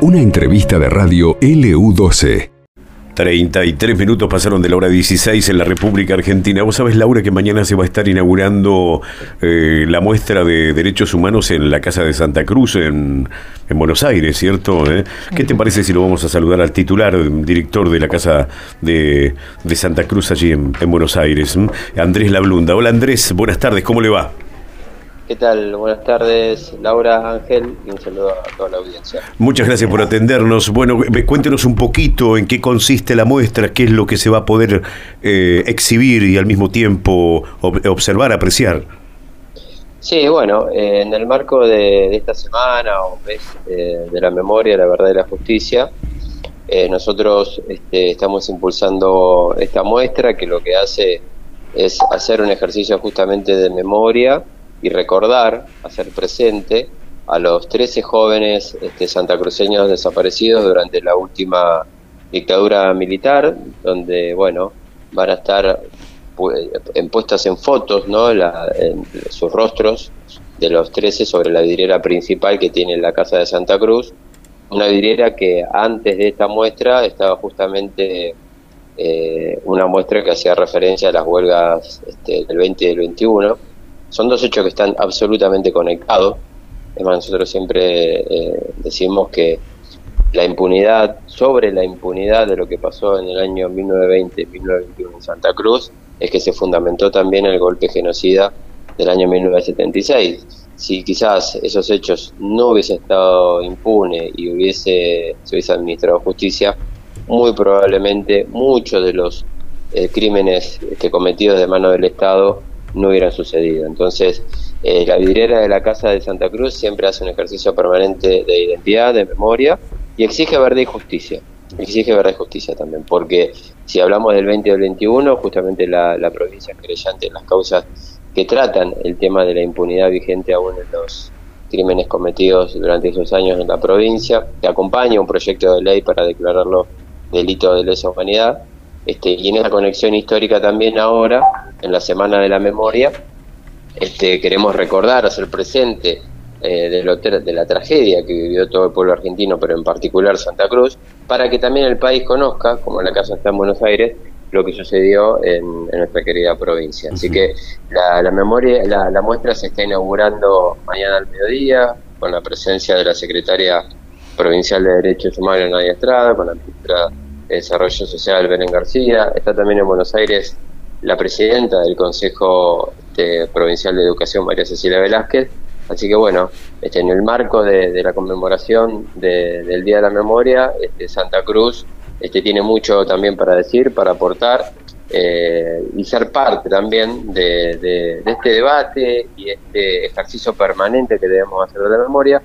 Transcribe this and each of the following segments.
Una entrevista de radio LU12. 33 minutos pasaron de la hora 16 en la República Argentina. Vos sabés, Laura, que mañana se va a estar inaugurando eh, la muestra de derechos humanos en la Casa de Santa Cruz en, Buenos Aires, ¿cierto? ¿Eh? ¿Qué te parece si lo vamos a saludar al titular, director de la Casa de, Santa Cruz allí en, en Buenos Aires, Andrés Lablunda? Hola Andrés, buenas tardes, ¿cómo le va? ¿Qué tal? Buenas tardes, Laura Ángel, y un saludo a toda la audiencia. Muchas gracias por atendernos. Bueno, cuéntenos un poquito en qué consiste la muestra, qué es lo que se va a poder eh, exhibir y al mismo tiempo observar, apreciar. Sí, bueno, eh, en el marco de, esta semana o mes eh, de la memoria, la verdad y la justicia, nosotros este, estamos impulsando esta muestra que lo que hace es hacer un ejercicio justamente de memoria y recordar, hacer presente a los 13 jóvenes este, santacruceños desaparecidos durante la última dictadura militar, donde, bueno, van a estar puestas en fotos, ¿no? en sus rostros de los 13 sobre la vidriera principal que tiene la Casa de Santa Cruz, una vidriera que antes de esta muestra estaba justamente eh, una muestra que hacía referencia a las huelgas este, del 20 y del 21, son dos hechos que están absolutamente conectados. Es más, nosotros siempre eh, decimos que la impunidad, sobre la impunidad de lo que pasó en el año 1920-1921 en Santa Cruz, es que se fundamentó también el golpe genocida del año 1976. Si quizás esos hechos no hubiesen estado impune y hubiese, se hubiese administrado justicia, muy probablemente muchos de los eh, crímenes cometidos de mano del Estado no hubiera sucedido. Entonces, eh, la vidriera de la Casa de Santa Cruz siempre hace un ejercicio permanente de identidad, de memoria, y exige verdad y justicia. Exige verdad y justicia también, porque si hablamos del 20 o del 21, justamente la, provincia es creyente en las causas que tratan el tema de la impunidad vigente aún en los crímenes cometidos durante esos años en la provincia, que acompaña un proyecto de ley para declararlo delito de lesa humanidad, este, y en esa conexión histórica también ahora, en la Semana de la Memoria, este, queremos recordar, hacer presente eh, de, de, la tragedia que vivió todo el pueblo argentino, pero en particular Santa Cruz, para que también el país conozca, como en la casa está en Buenos Aires, lo que sucedió en, nuestra querida provincia. Así que la, memoria, la, muestra se está inaugurando mañana al mediodía, con la presencia de la secretaria provincial de Derechos Humanos, Nadia Estrada, con la ministra Desarrollo Social, Belén García. Está también en Buenos Aires la presidenta del Consejo este, Provincial de Educación, María Cecilia Velázquez. Así que bueno, este, en el marco de, la conmemoración del Día de la Memoria, este, Santa Cruz este, tiene mucho también para decir, para aportar eh, y ser parte también de, este debate y este ejercicio permanente que debemos hacer de la memoria,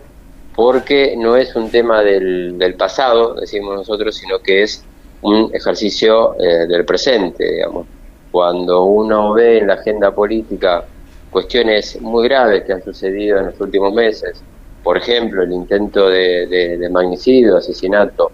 porque no es un tema del, pasado, decimos nosotros, sino que es un ejercicio eh, del presente, digamos. Cuando uno ve en la agenda política cuestiones muy graves que han sucedido en los últimos meses, por ejemplo, el intento de, magnicidio, asesinato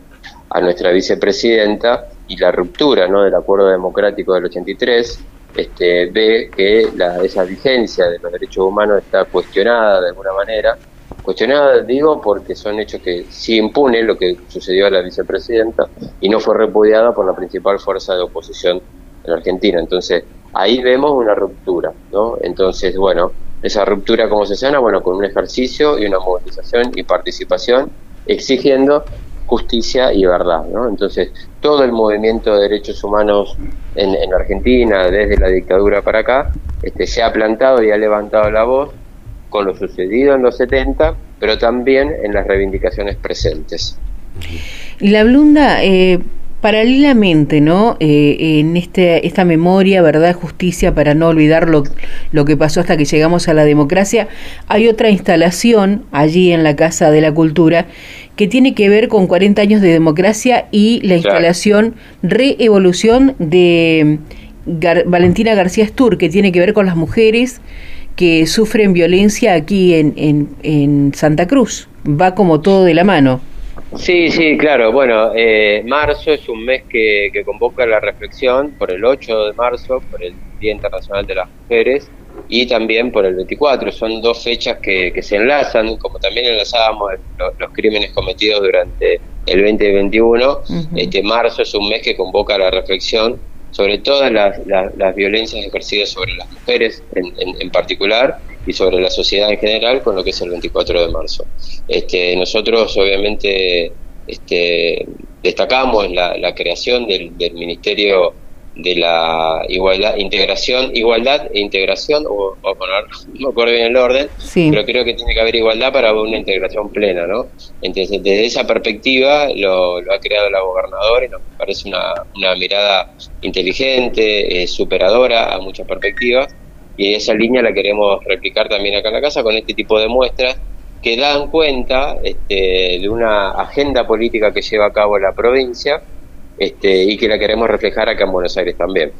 a nuestra vicepresidenta y la ruptura ¿no? del acuerdo democrático del 83, este, ve que la, esa vigencia de los derechos humanos está cuestionada de alguna manera Cuestionada, digo, porque son hechos que sí impunen lo que sucedió a la vicepresidenta y no fue repudiada por la principal fuerza de oposición en Argentina. Entonces, ahí vemos una ruptura, ¿no? Entonces, bueno, esa ruptura, ¿cómo se sana? Bueno, con un ejercicio y una movilización y participación exigiendo justicia y verdad, ¿no? Entonces, todo el movimiento de derechos humanos en, en Argentina, desde la dictadura para acá, este, se ha plantado y ha levantado la voz con lo sucedido en los 70, pero también en las reivindicaciones presentes. La Blunda, eh, paralelamente, ¿no? Eh, en este, esta memoria, verdad, justicia, para no olvidar lo, lo, que pasó hasta que llegamos a la democracia, hay otra instalación allí en la Casa de la Cultura que tiene que ver con 40 años de democracia y la instalación Reevolución de Valentina García Stur, que tiene que ver con las mujeres que sufren violencia aquí en, en, Santa Cruz. Va como todo de la mano. Sí, sí, claro. Bueno, eh, marzo es un mes que, convoca la reflexión por el 8 de marzo, por el Día Internacional de las Mujeres, y también por el 24. Son dos fechas que, se enlazan, como también enlazábamos los, crímenes cometidos durante el 2021. Este marzo es un mes que convoca la reflexión sobre todas las, las, violencias ejercidas sobre las mujeres en, en, particular y sobre la sociedad en general con lo que es el 24 de marzo. Este, nosotros obviamente este, destacamos la, la creación del, del Ministerio de la igualdad, integración, igualdad e integración, o, poner, no acuerdo bien el orden, pero creo que tiene que haber igualdad para una integración plena, ¿no? Entonces, desde esa perspectiva lo, ha creado la gobernadora y nos parece una, una mirada inteligente, eh, superadora a muchas perspectivas, y esa línea la queremos replicar también acá en la casa con este tipo de muestras que dan cuenta este, de una agenda política que lleva a cabo la provincia, este, y que la queremos reflejar acá en Buenos Aires también.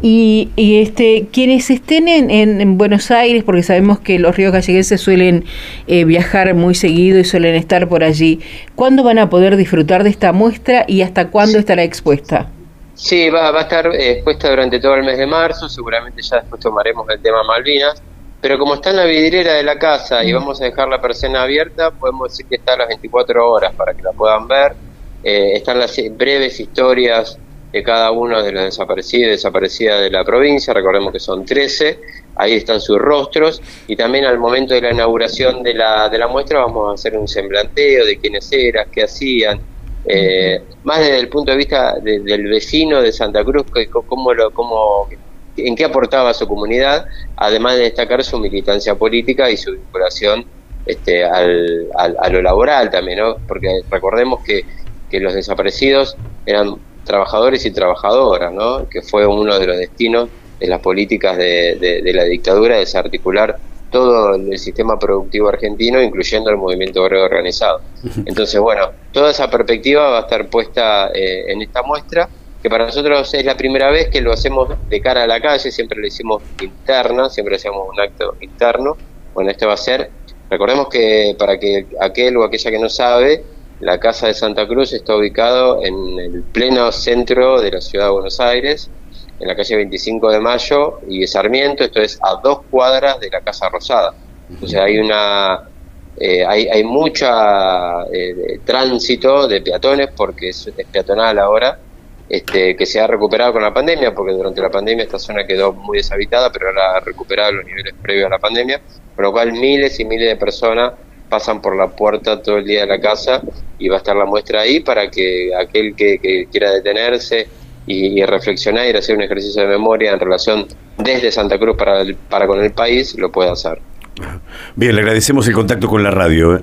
Y, este, quienes estén en, Buenos Aires, porque sabemos que los ríos galleguenses suelen eh, viajar muy seguido y suelen estar por allí, ¿cuándo van a poder disfrutar de esta muestra y hasta cuándo estará expuesta? Sí, va, va a estar eh, expuesta durante todo el mes de marzo, seguramente ya después tomaremos el tema Malvinas, pero como está en la vidriera de la casa y mm. vamos a dejar la persiana abierta, podemos decir que está a las 24 horas para que la puedan ver eh, están las breves historias de cada uno de los desaparecidos y desaparecidas de la provincia, recordemos que son 13, ahí están sus rostros, y también al momento de la inauguración de la, de la muestra vamos a hacer un semblanteo de quiénes eran, qué hacían, eh, más desde el punto de vista del vecino de Santa Cruz, cómo lo, cómo, en qué aportaba a su comunidad, además de destacar su militancia política y su vinculación este, al, a lo laboral también, ¿no? porque recordemos que que los desaparecidos eran trabajadores y trabajadoras, ¿no? que fue uno de los destinos de las políticas de, la dictadura, desarticular todo el sistema productivo argentino, incluyendo el movimiento obrero organizado. Entonces, bueno, toda esa perspectiva va a estar puesta eh, en esta muestra, que para nosotros es la primera vez que lo hacemos de cara a la calle, siempre lo hicimos interna, siempre hacemos un acto interno. Bueno, este va a ser, recordemos que para que aquel o aquella que no sabe, la Casa de Santa Cruz está ubicado en el pleno centro de la ciudad de Buenos Aires, en la calle 25 de Mayo y Sarmiento, esto es a dos cuadras de la Casa Rosada. Sea, hay una eh, hay, hay mucha eh, tránsito de peatones porque es, peatonal ahora, este, que se ha recuperado con la pandemia, porque durante la pandemia esta zona quedó muy deshabitada, pero ahora ha recuperado los niveles previos a la pandemia, con lo cual miles y miles de personas pasan por la puerta todo el día de la casa y va a estar la muestra ahí para que aquel que, quiera detenerse y, reflexionar y hacer un ejercicio de memoria en relación desde Santa Cruz para, para con el país lo pueda hacer. Bien, le agradecemos el contacto con la radio. ¿eh?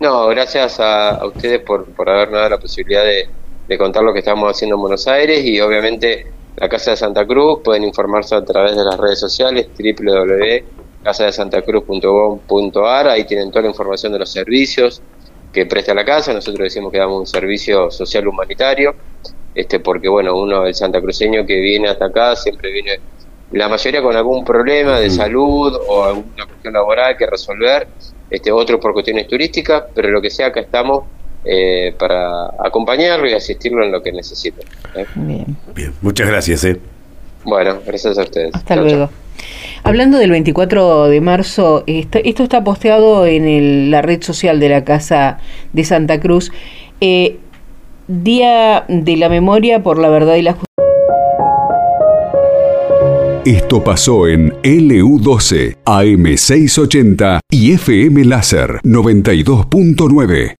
No, gracias a, ustedes por, por habernos dado la posibilidad de, de contar lo que estamos haciendo en Buenos Aires y obviamente la Casa de Santa Cruz pueden informarse a través de las redes sociales www casa de Santa Cruz.gov.ar, ahí tienen toda la información de los servicios que presta la casa, nosotros decimos que damos un servicio social humanitario, este porque bueno, uno el santacruceño que viene hasta acá siempre viene la mayoría con algún problema de salud o alguna cuestión laboral que resolver, este otro por cuestiones turísticas, pero lo que sea acá estamos eh, para acompañarlo y asistirlo en lo que necesite. ¿eh? Bien. Bien, muchas gracias. ¿eh? Bueno, gracias a ustedes. Hasta luego. Hablando del 24 de marzo, esto, está posteado en la red social de la Casa de Santa Cruz. Eh, Día de la Memoria por la Verdad y la Justicia. Esto pasó en LU12, AM680 y FM Láser 92.9.